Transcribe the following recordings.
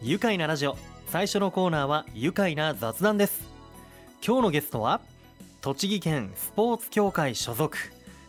愉快なラジオ。最初のコーナーは愉快な雑談です。今日のゲストは栃木県スポーツ協会所属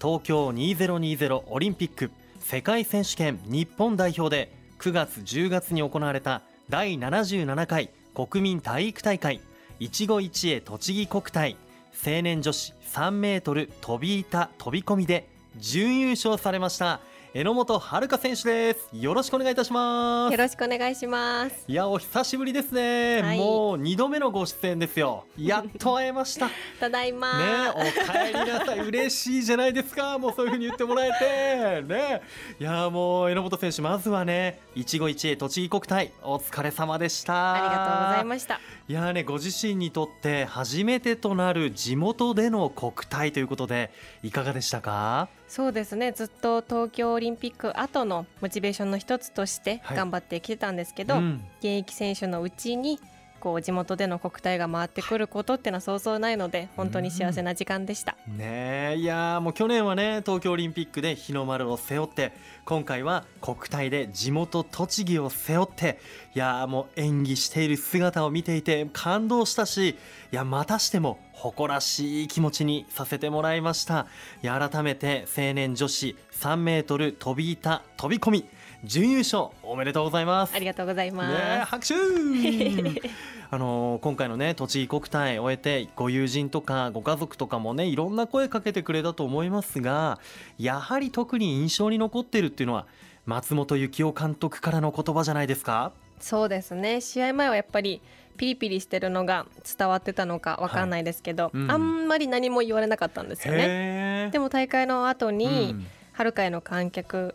東京2020オリンピック世界選手権日本代表で9月10月に行われた第77回国民体育大会一期一会栃木国体青年女子3メートル飛び板飛び込みで準優勝されました。榎本遥選手です。よろしくお願いいたします。よろしくお願いします。いやお久しぶりですね、はい、もう二度目のご出演ですよ。やっと会えました。ただいま。ねお帰りなさい。嬉しいじゃないですか。もうそういう風に言ってもらえて。ね。いやもう榎本選手まずはね一期一会栃木国体お疲れ様でした。ありがとうございました。いやねご自身にとって初めてとなる地元での国体ということでいかがでしたか？そうですね。ずっと東京オリンピック後のモチベーションの一つとして頑張ってきてたんですけど、はいうん、現役選手のうちにこう地元での国体が回ってくることっていうのはそうそうないので本当に幸せな時間でした、うん、ねいやもう去年はね東京オリンピックで日の丸を背負って今回は国体で地元栃木を背負っていやもう演技している姿を見ていて感動したしいやまたしても誇らしい気持ちにさせてもらいました。いや改めて青年女子3メートル飛び板飛び込み準優勝おめでとうございます。ありがとうございます、ね、拍手。あの今回のね栃木国体を終えてご友人とかご家族とかもねいろんな声かけてくれたと思いますがやはり特に印象に残ってるっていうのは松本幸雄監督からの言葉じゃないですか？そうですね。試合前はやっぱりピリピリしてるのが伝わってたのかわかんないですけど、はい。うん、あんまり何も言われなかったんですよね。でも大会の後に、うん、春会の観客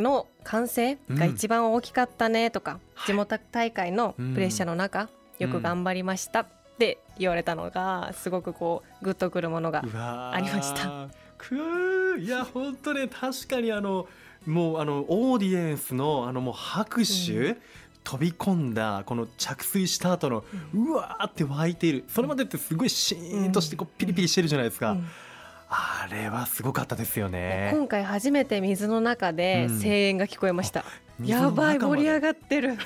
の歓声が一番大きかったねとか、うん、地元大会のプレッシャーの中、はい、よく頑張りました。って言われたのがすごくこうグッとくるものがありました。くいや本当ね確かにあのもうあのオーディエンスのあのもう拍手、うん、飛び込んだこの着水した後のうわーって湧いている。それまでってすごいシーンとしてこうピリピリしてるじゃないですか。うんあれはすごかったですよね。今回初めて水の中で声援が聞こえました、うん、やばい盛り上がってる。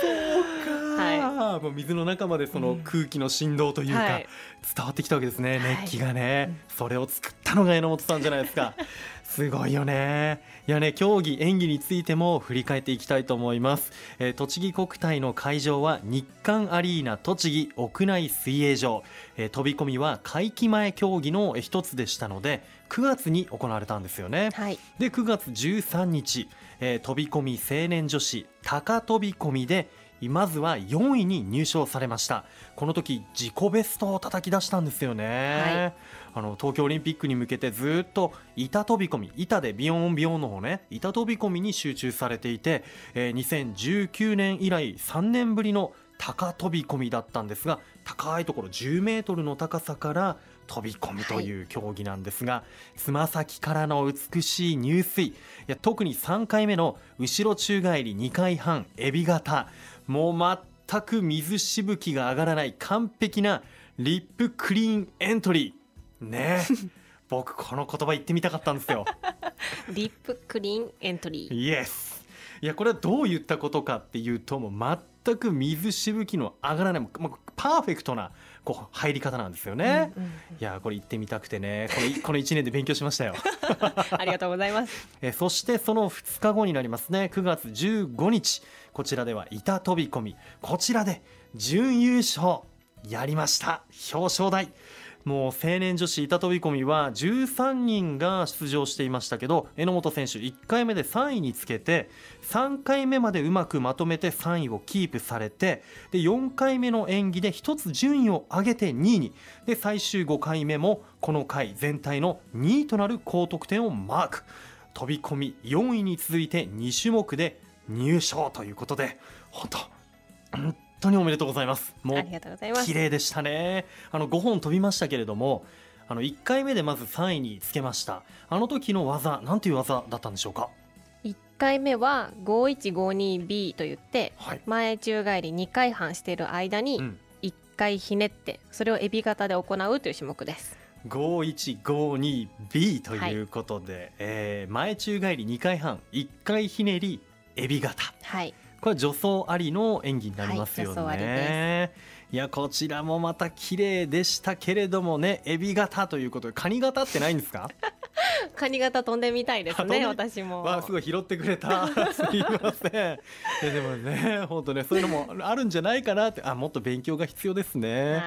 そうか、はい、もう水の中までその空気の振動というか、伝わってきたわけですね、熱気がね、はい、それを作ったのが榎本さんじゃないですかすごいよね。いやね競技演技についても振り返っていきたいと思います、えー、栃木国体の会場は日韓アリーナ栃木屋内水泳場、えー、飛び込みは会期前競技の一つでしたので9月に行われたんですよね、はい、で9月13日、えー、飛び込み青年女子高飛び込みでまずは4位に入賞されました。この時自己ベストを叩き出したんですよね、はい、あの東京オリンピックに向けてずっと板飛び込み板でビヨンビヨンの方ね板飛び込みに集中されていて、えー、2019年以来3年ぶりの高飛び込みだったんですが高いところ10メートルの高さから飛び込むという競技なんですがつま、はい、先からの美しい入水いや特に3回目の後ろ宙返り2回半エビ型もう全く水しぶきが上がらない完璧なリップクリーンエントリー。ね。僕この言葉言ってみたかったんですよ。リップクリーンエントリー。イエスいやこれはどういったことかっていうともう全く水しぶきの上がらない。もうパーフェクトなこう入り方なんですよね、うんうんうん、いやこれ行ってみたくてね。この この1年で勉強しましたよ。ありがとうございます。えそしてその2日後になりますね。9月15日。こちらでは板飛び込み。こちらで準優勝やりました。表彰台もう青年女子板飛び込みは13人が出場していましたけど榎本選手1回目で3位につけて3回目までうまくまとめて3位をキープされてで4回目の演技で1つ順位を上げて2位にで最終5回目もこの回全体の2位となる高得点をマーク。飛び込み4位に続いて2種目で入賞ということで本当当におめでとうございます。もうありがとうございます。綺麗でしたね。あの5本飛びましたけれどもあの1回目でまず3位につけました。あの時の技なんていう技だったんでしょうか？1回目は 5152B といって、はい、前宙返り2回半している間に1回ひねってそれをエビ型で行うという種目です。5152B ということで、はい、えー、前宙返り2回半1回ひねりエビ型、はい、これ助走ありの演技になりますよね、はい、いやこちらもまた綺麗でしたけれどもねエビ型ということでカニ型ってないんですか？カニ型飛んでみたいですね私も。わすごい拾ってくれた。すいません。でもね本当ねそういうのもあるんじゃないかなって。あもっと勉強が必要ですね。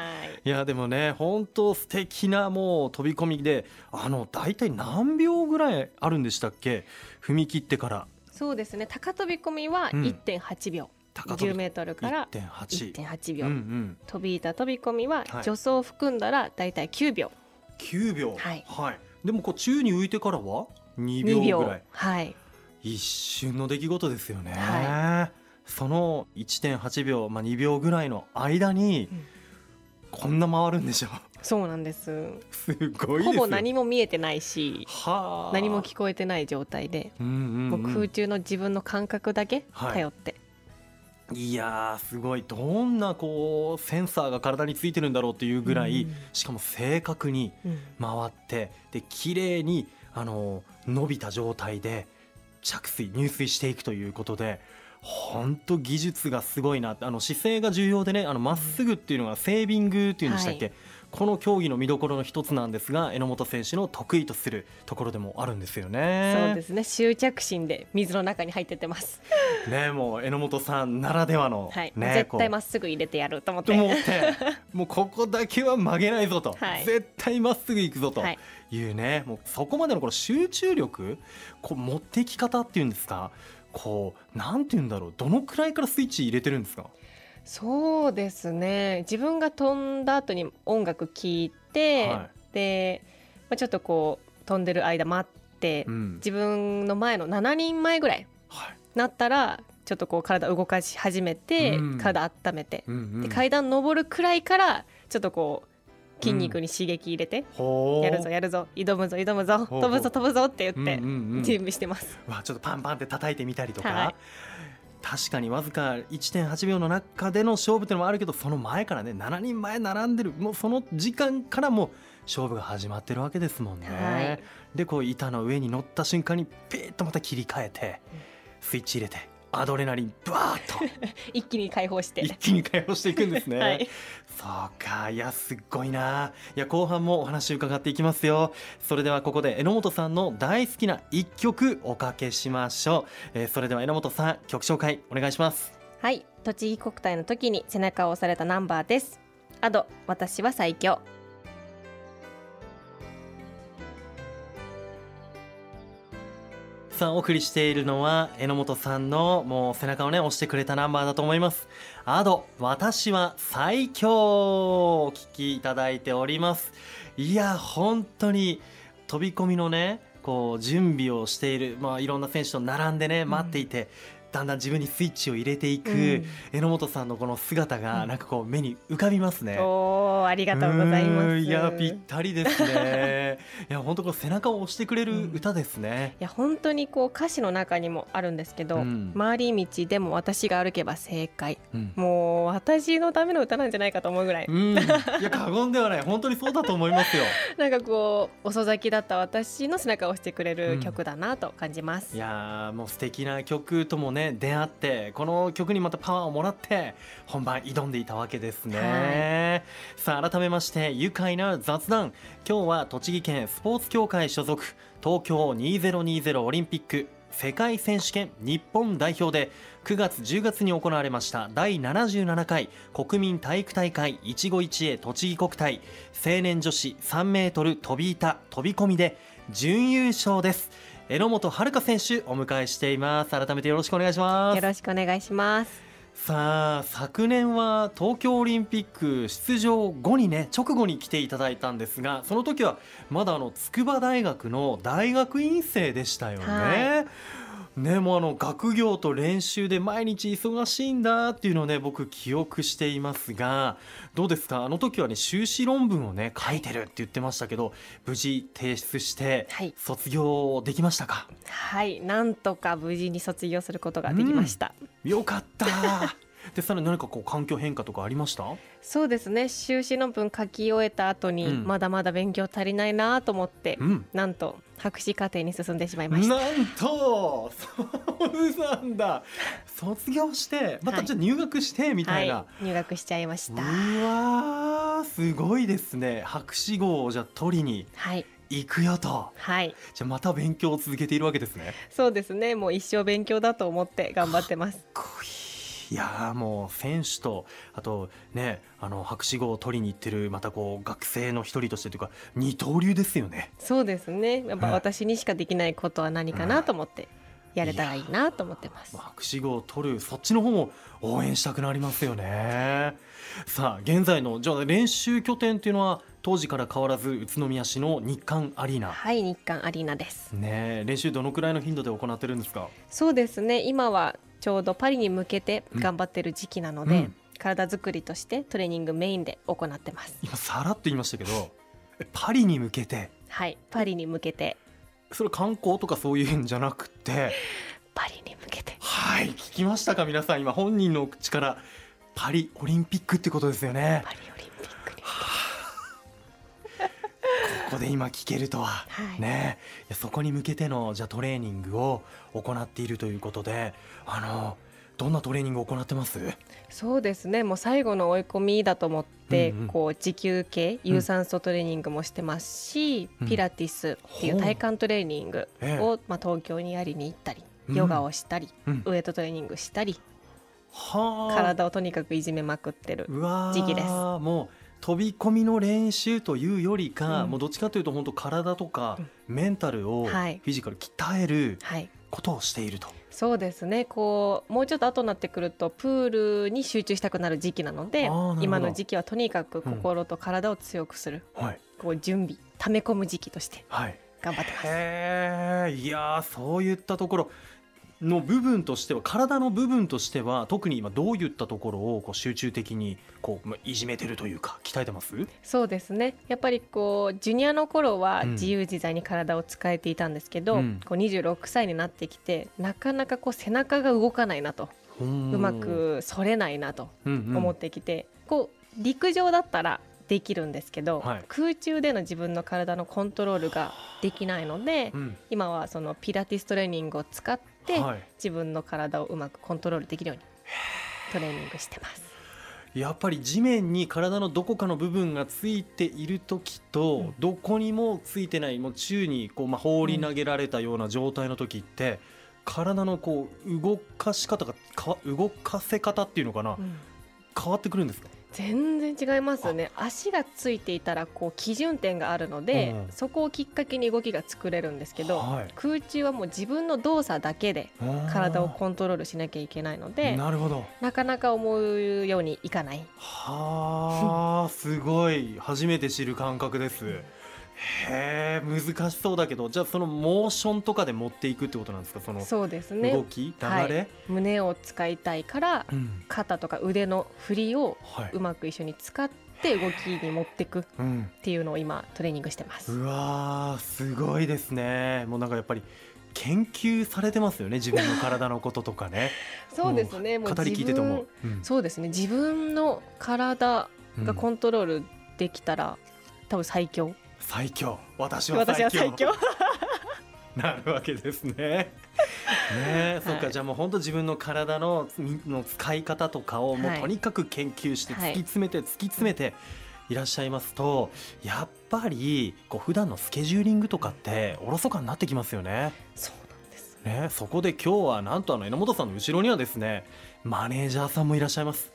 いやでもね本当素敵なもう飛び込みであの大体何秒ぐらいあるんでしたっけ？踏み切ってからそうですね。高飛び込みは1.8秒、うん、10メートルから1.8秒、うんうん、飛び板飛び込みは助走を含んだらだいたい9秒、9秒。はい、はい、でもこう宙に浮いてからは2秒ぐらい。はい。一瞬の出来事ですよね、はい、その1.8秒、まあ、2秒ぐらいの間に、こんな回るんでしょうそうなんです。すごいほぼ何も見えてないし何も聞こえてない状態で、うんうんうん、もう空中の自分の感覚だけ頼って、はい、いやすごい。どんなこうセンサーが体についてるんだろうっていうぐらい、うん、しかも正確に回って、うん、で綺麗にあの伸びた状態で着水入水していくということで本当技術がすごいなあの姿勢が重要でねあのまっすぐっていうのがセービングっていうんでしたっけ、はい、この競技の見どころの一つなんですが榎本選手の得意とするところでもあるんですよね。そうですね。執着心で水の中に入ってってます。ねもう榎本さんならではの、はい、ね、絶対まっすぐ入れてやると思って。思って もうここだけは曲げないぞと、はい、絶対まっすぐ行くぞというね、もうそこまでのこの集中力こう持っていき方っていうんですかこうなんて言うんだろう。どのくらいからスイッチ入れてるんですか？そうですね。自分が飛んだ後に音楽聴いて、はい、で、まあ、ちょっとこう飛んでる間待って、うん、自分の前の7人前ぐらいなったら、ちょっとこう体動かし始めて、うん、体温めて、うんうん、で階段登るくらいからちょっとこう筋肉に刺激入れて、うん、やるぞやるぞ挑むぞ挑むぞ飛ぶぞ飛ぶぞって言って準備してます。わちょっとパンパンって叩いてみたりとか、はい。確かにわずか1.8秒の中での勝負っていうのもあるけどその前からね7人前並んでるもうその時間からも勝負が始まってるわけですもんね。はい、でこう板の上に乗った瞬間にピーッとまた切り替えてスイッチ入れてアドレナリンバーッと。一気に解放して。一気に解放していくんですね、はい、そうか。いやすっごいな。いや後半もお話伺っていきますよ。それではここで榎本さんの大好きな一曲おかけしましょう、えー、それでは榎本さん曲紹介お願いします。はい。栃木国体の時に背中を押されたナンバーです。アド私は最強さんお送りしているのは榎本さんのもう背中をね押してくれたナンバーだと思います。アド私は最強お聞きいただいております。いや本当に飛び込みのねこう準備をしている、まあ、いろんな選手と並んでね待っていて、だんだん自分にスイッチを入れていく、うん、榎本さんのこの姿がなんかこう目に浮かびますね。おありがとうございます。いやぴったりですね。いや本当こう背中を押してくれる歌ですね。いや本当にこう歌詞の中にもあるんですけど、うん、回り道でも私が歩けば正解、うん、もう私のための歌なんじゃないかと思うぐらい。いや過言ではない本当にそうだと思いますよ。なんかこう遅咲きだった私の背中を押してくれる曲だなと感じます。いやもう素敵な曲ともね出会ってこの曲にまたパワーをもらって本番挑んでいたわけですね、はい、さあ改めまして愉快な雑談。今日は栃木県スポーツ協会所属東京2020オリンピック世界選手権日本代表で9月10月に行われました第77回国民体育大会一期一会栃木国体青年女子3メートル飛び板飛び込みで準優勝です榎本遥選手お迎えしています。改めてよろしくお願いします。よろしくお願いします。さあ昨年は東京オリンピック出場後にね直後に来ていただいたんですがその時はまだあの筑波大学の大学院生でしたよね、はいね、もうあの学業と練習で毎日忙しいんだっていうのをね僕記憶していますがどうですか？あの時はね修士論文をね書いてるって言ってましたけど、無事提出して卒業できましたか？はい。なんとか無事に卒業することができました、うん、よかったでさらに何かこう環境変化とかありました？そうですね。修士論文書き終えた後に、まだまだ勉強足りないなと思って、うん、なんと博士課程に進んでしまいました。なんとそそうなんだ。卒業してまたじゃ入学してみたいな、はい、入学しちゃいました。うわすごいですね。博士号をじゃ取りに行くよと、はい、じゃまた勉強を続けているわけですね。そうですね。もう一生勉強だと思って頑張ってますいやもう選手とあとねあの博士号を取りに行ってるまたこう学生の一人としてというか二刀流ですよね。そうですね。やっぱ私にしかできないことは何かなと思って、やれたらいいなと思ってます。博士号を取るそっちの方も応援したくなりますよね。さあ現在のじゃあ練習拠点っていうのは当時から変わらず宇都宮市の日韓アリーナ。はい日韓アリーナです。ね練習どのくらいの頻度で行ってるんですか？そうですね。今はちょうどパリに向けて頑張ってる時期なので、うん、体作りとしてトレーニングメインで行ってます。今さらっと言いましたけどパリに向けて？はいパリに向けて。それ観光とかそういうんじゃなくて？パリに向けて。はい聞きましたか？皆さん今本人の口から。パリオリンピックってことですよね。パリここで今聞けるとは、はい、ね。そこに向けてのじゃトレーニングを行っているということであのどんなトレーニングを行ってます？そうですね。もう最後の追い込みだと思って、うんうん、こう持久系有酸素トレーニングもしてますし、うん、ピラティスっていう体幹トレーニングを、まあ、東京にやりに行ったり、ヨガをしたり、うん、ウエイトトレーニングしたり、体をとにかくいじめまくってる時期です。もう飛び込みの練習というよりか、うん、もうどっちかというと本当体とかメンタルをフィジカル鍛えることをしていると。はいはいそうですね。こうもうちょっと後になってくるとプールに集中したくなる時期なので今の時期はとにかく心と体を強くする、うんはい、こう準備溜め込む時期として頑張ってます。はい、いやそういったところの部分としては体の部分としては特に今どういったところをこう集中的にこういじめてるというか鍛えてます？そうですね。やっぱりこうジュニアの頃は自由自在に体を使えていたんですけど、うん、こう26歳になってきてなかなかこう背中が動かないなと。うまく反れないなと思ってきて、うんうん、こう陸上だったらできるんですけど、はい、空中での自分の体のコントロールができないので、うん、今はそのピラティストレーニングを使って、はい、自分の体をうまくコントロールできるようにトレーニングしてます。やっぱり地面に体のどこかの部分がついている時と、うん、どこにもついてないもう宙にこう、まあ、放り投げられたような状態の時って、うん、体のこう動かし方がか動かせ方っていうのかな、うん、変わってくるんですか？全然違いますね。足がついていたらこう基準点があるので、うん、そこをきっかけに動きが作れるんですけど、はい、空中はもう自分の動作だけで体をコントロールしなきゃいけないのでなるほど。なかなか思うようにいかない。はあすごい。初めて知る感覚ですへえ難しそうだけどじゃあそのモーションとかで持っていくってことなんですか？そのそうですね。動き流れ、はい、胸を使いたいから、うん、肩とか腕の振りをうまく一緒に使って動きに持っていくっていうのを今トレーニングしてます、うわすごいですね。もうなんかやっぱり研究されてますよね自分の体のこととかね。そうですね。もう語り聞いてても、うん、そうですね。自分の体がコントロールできたら、うん、多分最強最強。私は最強。最強。なるわけですね。ね、そうか。じゃあもう本当自分の体のの使い方とかをもうとにかく研究して突き詰めて突き詰めていらっしゃいますとやっぱりこう普段のスケジューリングとかっておろそかになってきますよね。そうなんです。ねそこで今日はなんとあの榎本さんの後ろにはですねマネージャーさんもいらっしゃいます。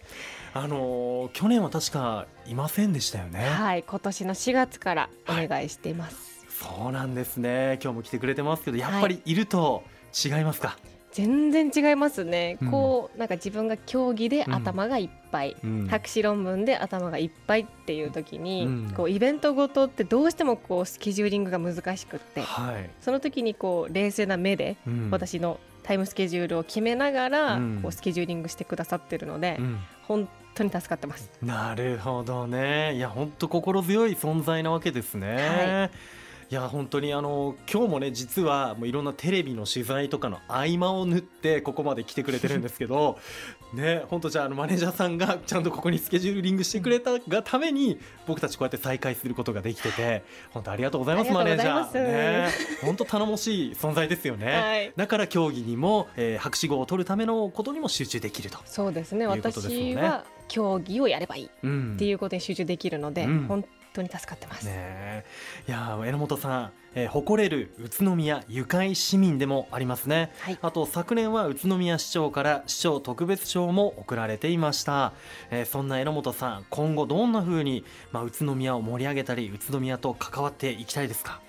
あの去年は確かいませんでしたよね。はい今年の4月からお願いしています。はい、そうなんですね。今日も来てくれてますけどやっぱりいると違いますか、はい全然違いますね、うん、こうなんか自分が競技で頭がいっぱい、うん、博士論文で頭がいっぱいっていう時に、うん、こうイベントごとってどうしてもこうスケジューリングが難しくって、はい、その時にこう冷静な目で私のタイムスケジュールを決めながら、こうスケジューリングしてくださってるので、本当に助かってます。なるほどね。いや本当心強い存在なわけですね。はいいや本当にあの今日もね実はもういろんなテレビの取材とかの合間を縫ってここまで来てくれてるんですけど ね本当じゃああのマネージャーさんがちゃんとここにスケジューリングしてくれたがために僕たちこうやって再会することができてて本当ありがとうございますマネージャー。ね。本当頼もしい存在ですよね、はい、だから競技にも、えー、博士号を取るためのことにも集中できると。そうですね。私は競技をやればいいっていうことに集中できるので、うん、本当に助かってます。ね、いや榎本さん、えー、誇れる宇都宮ゆかい市民でもありますね、はい、あと昨年は宇都宮市長から市長特別賞も贈られていました、えー、そんな榎本さん今後どんな風にまあ宇都宮を盛り上げたり宇都宮と関わっていきたいですか？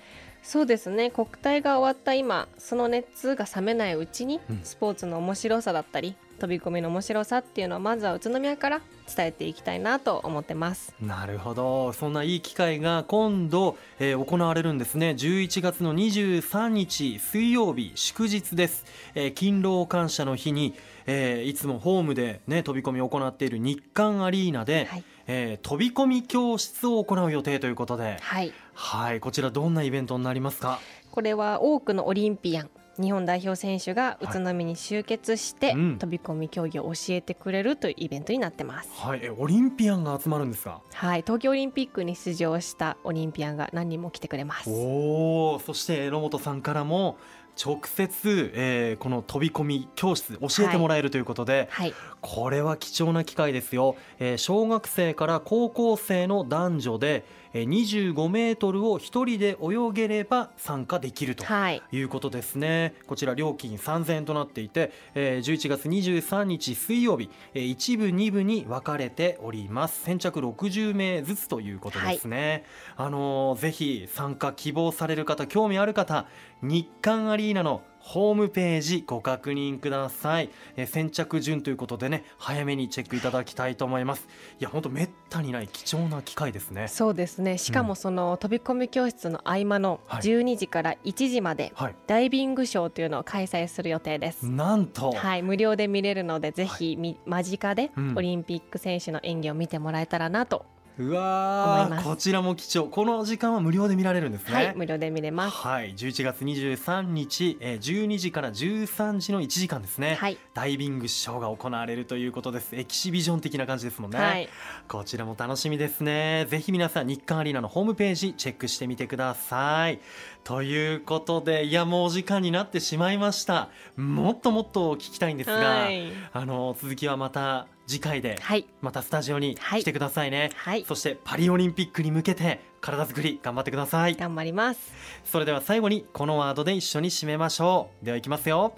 そうですね。国体が終わった今その熱が冷めないうちに、スポーツの面白さだったり飛び込みの面白さっていうのをまずは宇都宮から伝えていきたいなと思ってます。なるほど。そんないい機会が今度、えー、行われるんですね。11月の23日水曜日祝日です、えー、勤労感謝の日に、えー、いつもホームでね飛び込みを行っている日韓アリーナで、はい、えー、飛び込み教室を行う予定ということで。はい、はい。こちらどんなイベントになりますか？これは多くのオリンピアン日本代表選手が宇都宮に集結して、はいうん、飛び込み競技を教えてくれるというイベントになってます。はい、オリンピアンが集まるんですか？はい、東京オリンピックに出場したオリンピアンが何人も来てくれます。おお、そして榎本さんからも直接、えー、この飛び込み教室教えてもらえるということで、はい、これは貴重な機会ですよ、えー、小学生から高校生の男女で25メートルを1人で泳げれば参加できるということですね、はい、こちら料金3000円となっていて11月23日水曜日1部2部に分かれております。先着60名ずつということですね、はい、あのぜひ参加希望される方興味ある方日韓アリーナのホームページご確認ください、え先着順ということでね早めにチェックいただきたいと思います。いや本当めったにない貴重な機会ですね。そうですね。しかもその、飛び込み教室の合間の12時から1時まで、ダイビングショーというのを開催する予定です、なんと。はい。無料で見れるのでぜひ、はい、間近でオリンピック選手の演技を見てもらえたらなとうわこちらも貴重。この時間は無料で見られるんですね。はい無料で見れます。はい11月23日、えー、12時から13時の1時間ですね、はい、ダイビングショーが行われるということです。エキシビジョン的な感じですもんね、はい、こちらも楽しみですね。ぜひ皆さん日韓アリーナのホームページチェックしてみてください。ということでいやもうお時間になってしまいました。もっともっと聞きたいんですが、はい、あの続きはまた次回でまたスタジオに来てくださいね、はい、そしてパリオリンピックに向けて体作り頑張ってください。頑張ります。それでは最後にこのワードで一緒に締めましょう。ではいきますよ。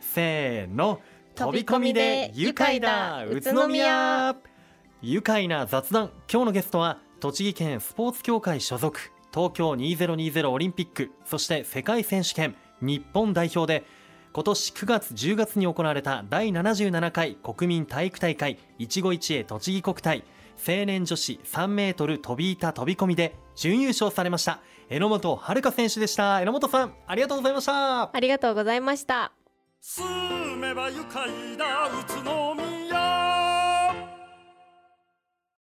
せーの。飛び込みで愉快だ。宇都宮。愉快な雑談。今日のゲストは栃木県スポーツ協会所属。東京2020オリンピック。そして世界選手権。日本代表で今年9月10月に行われた第77回国民体育大会いちご一会栃木国体。青年女子3メートル飛び板飛び込みで準優勝されました。榎本遥選手でした。榎本さんありがとうございました。ありがとうございました。住めば愉快だ。宇都宮